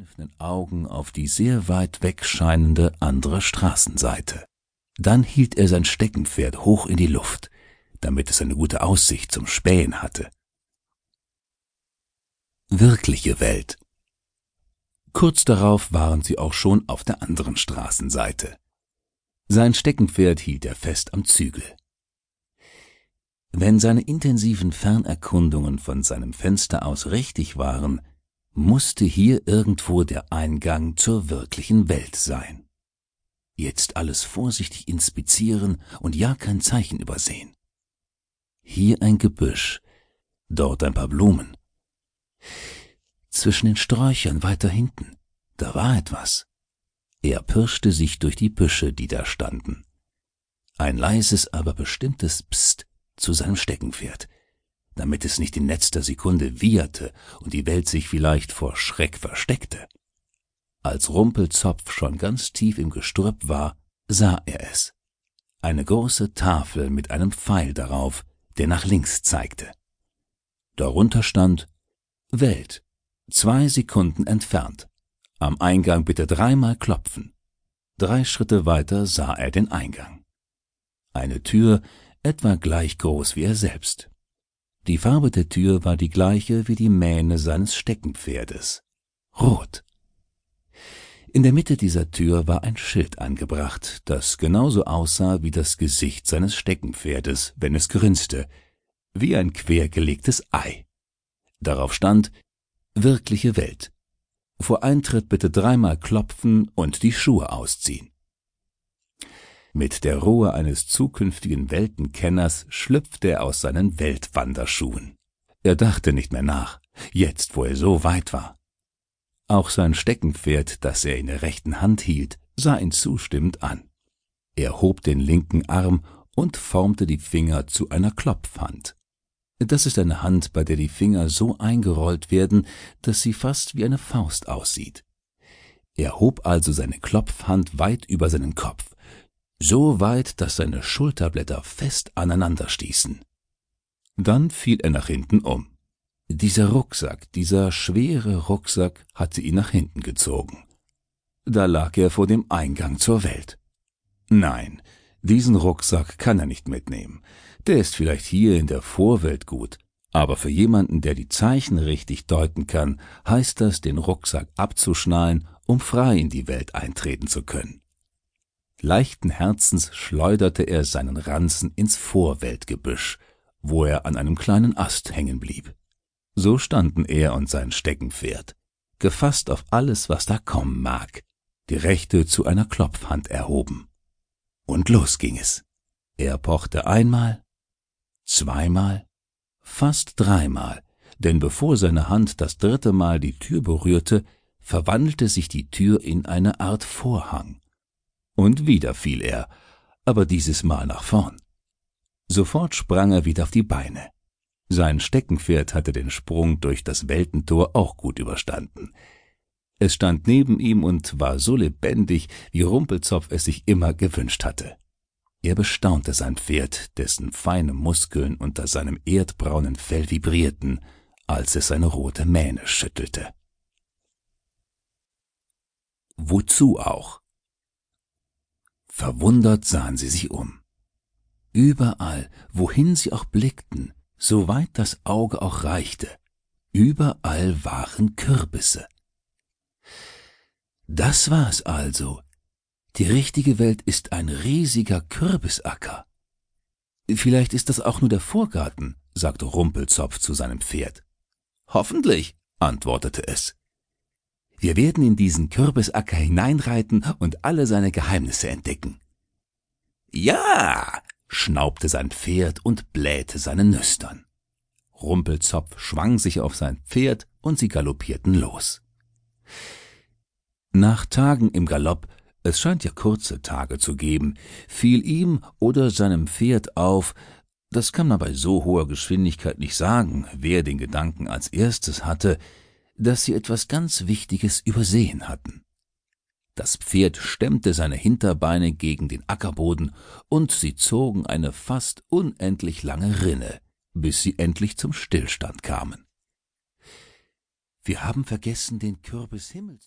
zugekniffenen Augen auf die sehr weit wegscheinende andere Straßenseite. Dann hielt er sein Steckenpferd hoch in die Luft, damit es eine gute Aussicht zum Spähen hatte. Wirkliche Welt. Kurz darauf waren sie auch schon auf der anderen Straßenseite. Sein Steckenpferd hielt er fest am Zügel. Wenn seine intensiven Fernerkundungen von seinem Fenster aus richtig waren, musste hier irgendwo der Eingang zur wirklichen Welt sein. Jetzt alles vorsichtig inspizieren und ja kein Zeichen übersehen. Hier ein Gebüsch, dort ein paar Blumen. Zwischen den Sträuchern weiter hinten, da war etwas. Er pirschte sich durch die Büsche, die da standen. Ein leises, aber bestimmtes Psst zu seinem Steckenpferd damit es nicht in letzter Sekunde wieherte und die Welt sich vielleicht vor Schreck versteckte. Als Rumpelzopf schon ganz tief im Gestrüpp war, sah er es. Eine große Tafel mit einem Pfeil darauf, der nach links zeigte. Darunter stand Welt, zwei Sekunden entfernt. Am Eingang bitte dreimal klopfen. Drei Schritte weiter sah er den Eingang. Eine Tür, etwa gleich groß wie er selbst. Die Farbe der Tür war die gleiche wie die Mähne seines Steckenpferdes. Rot. In der Mitte dieser Tür war ein Schild angebracht, das genauso aussah wie das Gesicht seines Steckenpferdes, wenn es grinste, wie ein quergelegtes Ei. Darauf stand Wirkliche Welt. Vor Eintritt bitte dreimal klopfen und die Schuhe ausziehen. Mit der Ruhe eines zukünftigen Weltenkenners schlüpfte er aus seinen Weltwanderschuhen. Er dachte nicht mehr nach, jetzt wo er so weit war. Auch sein Steckenpferd, das er in der rechten Hand hielt, sah ihn zustimmend an. Er hob den linken Arm und formte die Finger zu einer Klopfhand. Das ist eine Hand, bei der die Finger so eingerollt werden, dass sie fast wie eine Faust aussieht. Er hob also seine Klopfhand weit über seinen Kopf, so weit, dass seine Schulterblätter fest aneinander stießen. Dann fiel er nach hinten um. Dieser Rucksack, dieser schwere Rucksack hatte ihn nach hinten gezogen. Da lag er vor dem Eingang zur Welt. Nein, diesen Rucksack kann er nicht mitnehmen. Der ist vielleicht hier in der Vorwelt gut, aber für jemanden, der die Zeichen richtig deuten kann, heißt das, den Rucksack abzuschnallen, um frei in die Welt eintreten zu können. Leichten Herzens schleuderte er seinen Ranzen ins Vorweltgebüsch, wo er an einem kleinen Ast hängen blieb. So standen er und sein Steckenpferd, gefasst auf alles, was da kommen mag, die rechte zu einer Klopfhand erhoben. Und los ging es. Er pochte einmal, zweimal, fast dreimal, denn bevor seine Hand das dritte Mal die Tür berührte, verwandelte sich die Tür in eine Art Vorhang und wieder fiel er, aber dieses Mal nach vorn. Sofort sprang er wieder auf die Beine. Sein Steckenpferd hatte den Sprung durch das Weltentor auch gut überstanden. Es stand neben ihm und war so lebendig, wie Rumpelzopf es sich immer gewünscht hatte. Er bestaunte sein Pferd, dessen feine Muskeln unter seinem erdbraunen Fell vibrierten, als es seine rote Mähne schüttelte. Wozu auch? Verwundert sahen sie sich um. Überall, wohin sie auch blickten, soweit das Auge auch reichte, überall waren Kürbisse. Das war's also. Die richtige Welt ist ein riesiger Kürbisacker. Vielleicht ist das auch nur der Vorgarten, sagte Rumpelzopf zu seinem Pferd. Hoffentlich, antwortete es. Wir werden in diesen Kürbisacker hineinreiten und alle seine Geheimnisse entdecken. Ja, schnaubte sein Pferd und blähte seine Nüstern. Rumpelzopf schwang sich auf sein Pferd und sie galoppierten los. Nach Tagen im Galopp, es scheint ja kurze Tage zu geben, fiel ihm oder seinem Pferd auf, das kann man bei so hoher Geschwindigkeit nicht sagen, wer den Gedanken als erstes hatte, dass sie etwas ganz Wichtiges übersehen hatten. Das Pferd stemmte seine Hinterbeine gegen den Ackerboden, und sie zogen eine fast unendlich lange Rinne, bis sie endlich zum Stillstand kamen. Wir haben vergessen, den Kürbis Himmels